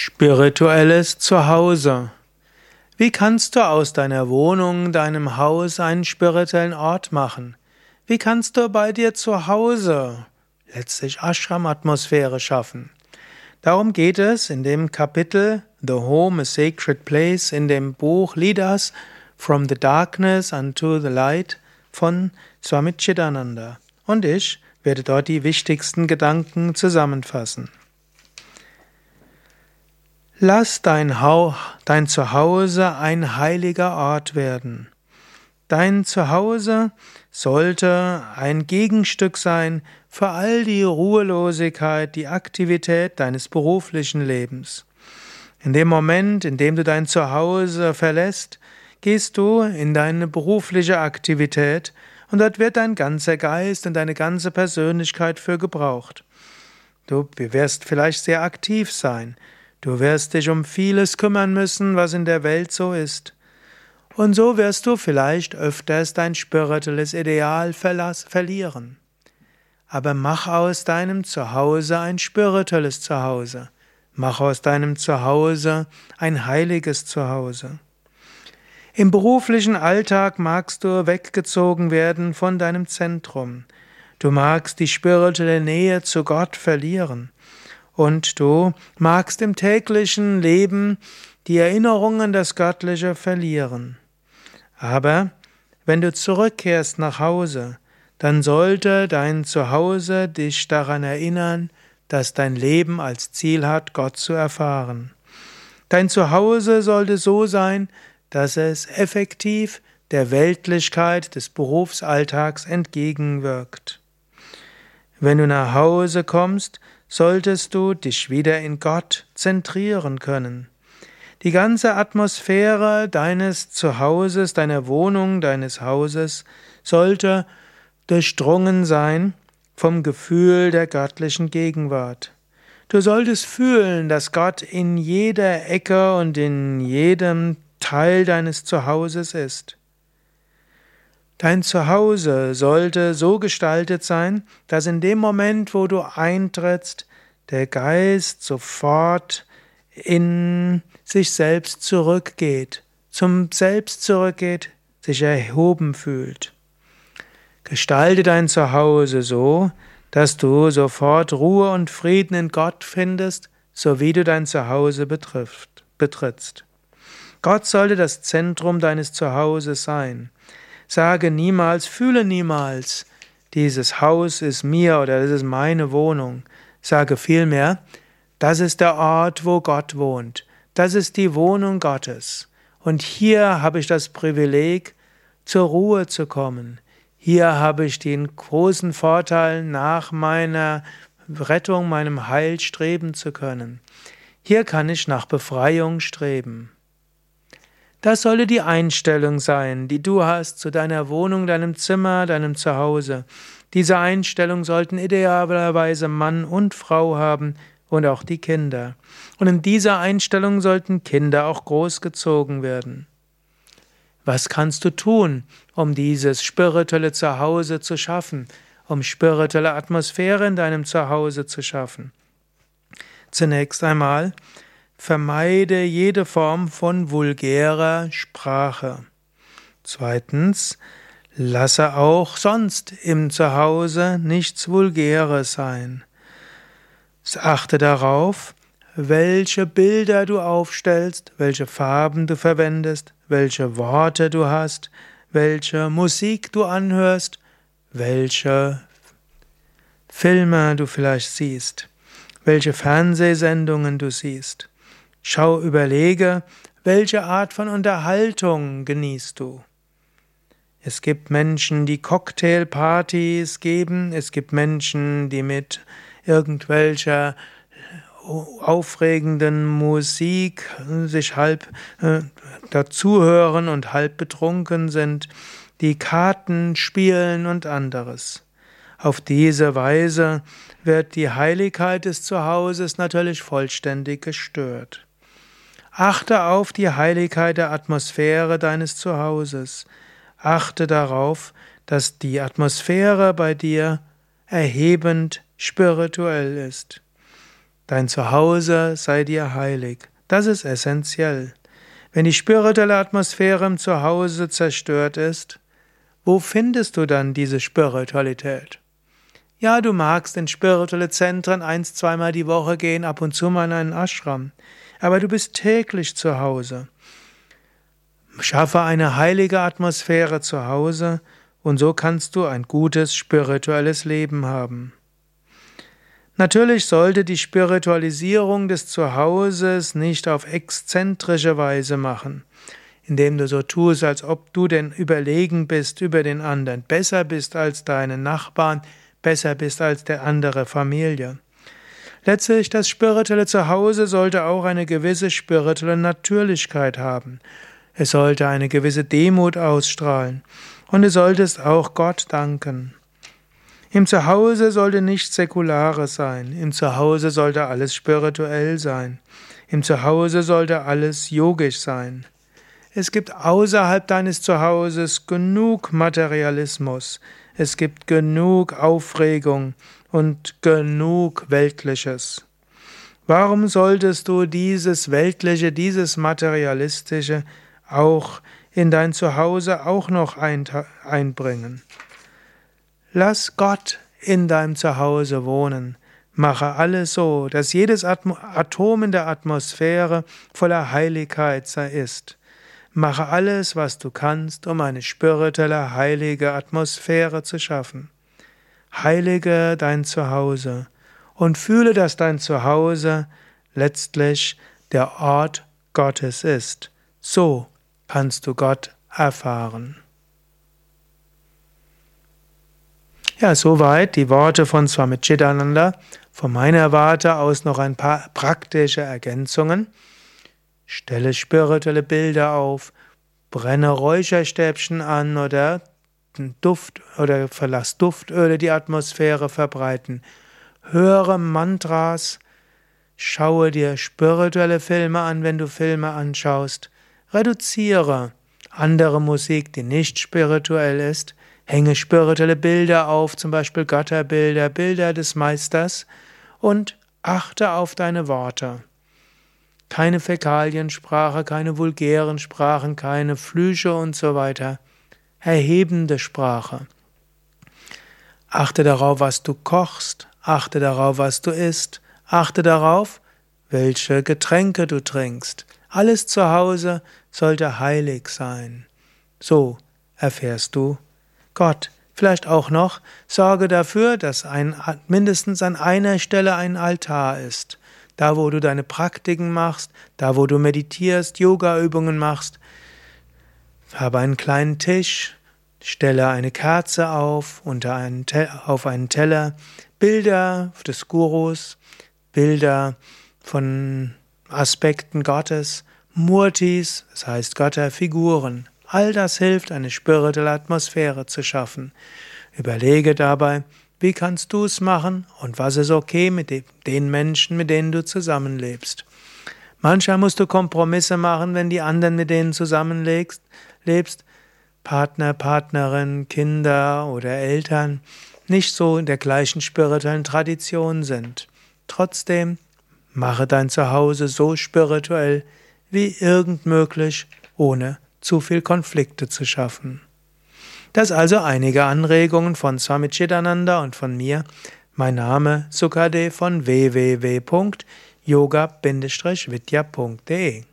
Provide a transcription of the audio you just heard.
Spirituelles Zuhause. Wie kannst du aus deiner Wohnung, deinem Haus einen spirituellen Ort machen? Wie kannst du bei dir zu Hause letztlich Ashram-Atmosphäre schaffen? Darum geht es in dem Kapitel The Home, a Sacred Place in dem Buch Lead Us from the Darkness unto the Light von Swami Chidananda. Und ich werde dort die wichtigsten Gedanken zusammenfassen. Lass dein, Hau dein Zuhause ein heiliger Ort werden. Dein Zuhause sollte ein Gegenstück sein für all die Ruhelosigkeit, die Aktivität deines beruflichen Lebens. In dem Moment, in dem du dein Zuhause verlässt, gehst du in deine berufliche Aktivität und dort wird dein ganzer Geist und deine ganze Persönlichkeit für gebraucht. Du wirst vielleicht sehr aktiv sein, Du wirst dich um vieles kümmern müssen, was in der Welt so ist. Und so wirst du vielleicht öfters dein spirituelles Ideal verlieren. Aber mach aus deinem Zuhause ein spirituelles Zuhause. Mach aus deinem Zuhause ein heiliges Zuhause. Im beruflichen Alltag magst du weggezogen werden von deinem Zentrum. Du magst die spirituelle Nähe zu Gott verlieren und du magst im täglichen Leben die Erinnerung an das Göttliche verlieren. Aber wenn du zurückkehrst nach Hause, dann sollte dein Zuhause dich daran erinnern, dass dein Leben als Ziel hat, Gott zu erfahren. Dein Zuhause sollte so sein, dass es effektiv der Weltlichkeit des Berufsalltags entgegenwirkt. Wenn du nach Hause kommst, solltest du dich wieder in Gott zentrieren können. Die ganze Atmosphäre deines Zuhauses, deiner Wohnung, deines Hauses sollte durchdrungen sein vom Gefühl der göttlichen Gegenwart. Du solltest fühlen, dass Gott in jeder Ecke und in jedem Teil deines Zuhauses ist. Dein Zuhause sollte so gestaltet sein, dass in dem Moment, wo du eintrittst, der Geist sofort in sich selbst zurückgeht, zum Selbst zurückgeht, sich erhoben fühlt. Gestalte dein Zuhause so, dass du sofort Ruhe und Frieden in Gott findest, so wie du dein Zuhause betrifft, betrittst. Gott sollte das Zentrum deines Zuhauses sein. Sage niemals, fühle niemals, dieses Haus ist mir oder das ist meine Wohnung. Sage vielmehr, das ist der Ort, wo Gott wohnt. Das ist die Wohnung Gottes. Und hier habe ich das Privileg, zur Ruhe zu kommen. Hier habe ich den großen Vorteil, nach meiner Rettung, meinem Heil streben zu können. Hier kann ich nach Befreiung streben. Das solle die Einstellung sein, die du hast zu deiner Wohnung, deinem Zimmer, deinem Zuhause. Diese Einstellung sollten idealerweise Mann und Frau haben und auch die Kinder. Und in dieser Einstellung sollten Kinder auch großgezogen werden. Was kannst du tun, um dieses spirituelle Zuhause zu schaffen, um spirituelle Atmosphäre in deinem Zuhause zu schaffen? Zunächst einmal, Vermeide jede Form von vulgärer Sprache. Zweitens, lasse auch sonst im Zuhause nichts Vulgäres sein. Achte darauf, welche Bilder du aufstellst, welche Farben du verwendest, welche Worte du hast, welche Musik du anhörst, welche Filme du vielleicht siehst, welche Fernsehsendungen du siehst. Schau, überlege, welche Art von Unterhaltung genießt du. Es gibt Menschen, die Cocktailpartys geben, es gibt Menschen, die mit irgendwelcher aufregenden Musik sich halb äh, dazuhören und halb betrunken sind, die Karten spielen und anderes. Auf diese Weise wird die Heiligkeit des Zuhauses natürlich vollständig gestört. Achte auf die Heiligkeit der Atmosphäre deines Zuhauses. Achte darauf, dass die Atmosphäre bei dir erhebend spirituell ist. Dein Zuhause sei dir heilig. Das ist essentiell. Wenn die spirituelle Atmosphäre im Zuhause zerstört ist, wo findest du dann diese Spiritualität? Ja, du magst in spirituelle Zentren eins, zweimal die Woche gehen, ab und zu mal in einen Ashram, aber du bist täglich zu Hause. Schaffe eine heilige Atmosphäre zu Hause und so kannst du ein gutes spirituelles Leben haben. Natürlich sollte die Spiritualisierung des Zuhauses nicht auf exzentrische Weise machen, indem du so tust, als ob du denn überlegen bist über den anderen, besser bist als deine Nachbarn, besser bist als der andere Familie. Letztlich das spirituelle Zuhause sollte auch eine gewisse spirituelle Natürlichkeit haben. Es sollte eine gewisse Demut ausstrahlen und du solltest auch Gott danken. Im Zuhause sollte nichts Säkulares sein, im Zuhause sollte alles spirituell sein, im Zuhause sollte alles yogisch sein. Es gibt außerhalb deines Zuhauses genug Materialismus, es gibt genug Aufregung und genug Weltliches. Warum solltest du dieses Weltliche, dieses Materialistische auch in dein Zuhause auch noch einbringen? Lass Gott in deinem Zuhause wohnen. Mache alles so, dass jedes Atom in der Atmosphäre voller Heiligkeit ist. Mache alles, was du kannst, um eine spirituelle, heilige Atmosphäre zu schaffen. Heilige dein Zuhause und fühle, dass dein Zuhause letztlich der Ort Gottes ist. So kannst du Gott erfahren. Ja, soweit die Worte von Swami Chidananda. Von meiner Warte aus noch ein paar praktische Ergänzungen. Stelle spirituelle Bilder auf, brenne Räucherstäbchen an oder Duft oder verlass Duftöle die Atmosphäre verbreiten. Höre Mantras, schaue dir spirituelle Filme an, wenn du Filme anschaust. Reduziere andere Musik, die nicht spirituell ist. Hänge spirituelle Bilder auf, zum Beispiel Götterbilder, Bilder des Meisters und achte auf deine Worte. Keine Fäkaliensprache, keine vulgären Sprachen, keine Flüche und so weiter. Erhebende Sprache. Achte darauf, was du kochst, achte darauf, was du isst, achte darauf, welche Getränke du trinkst. Alles zu Hause sollte heilig sein. So erfährst du Gott. Vielleicht auch noch, sorge dafür, dass ein, mindestens an einer Stelle ein Altar ist da wo du deine Praktiken machst, da wo du meditierst, Yoga-Übungen machst. Habe einen kleinen Tisch, stelle eine Kerze auf, unter einen auf einen Teller, Bilder des Gurus, Bilder von Aspekten Gottes, Murtis, das heißt Götterfiguren. All das hilft, eine spirituelle Atmosphäre zu schaffen. Überlege dabei, wie kannst du es machen und was ist okay mit den Menschen, mit denen du zusammenlebst? Manchmal musst du Kompromisse machen, wenn die anderen, mit denen zusammenlebst, lebst, Partner, Partnerin, Kinder oder Eltern nicht so in der gleichen spirituellen Tradition sind. Trotzdem mache dein Zuhause so spirituell wie irgend möglich, ohne zu viel Konflikte zu schaffen. Das also einige Anregungen von Swami Chidananda und von mir. Mein Name Sukade von www.yoga-vidya.de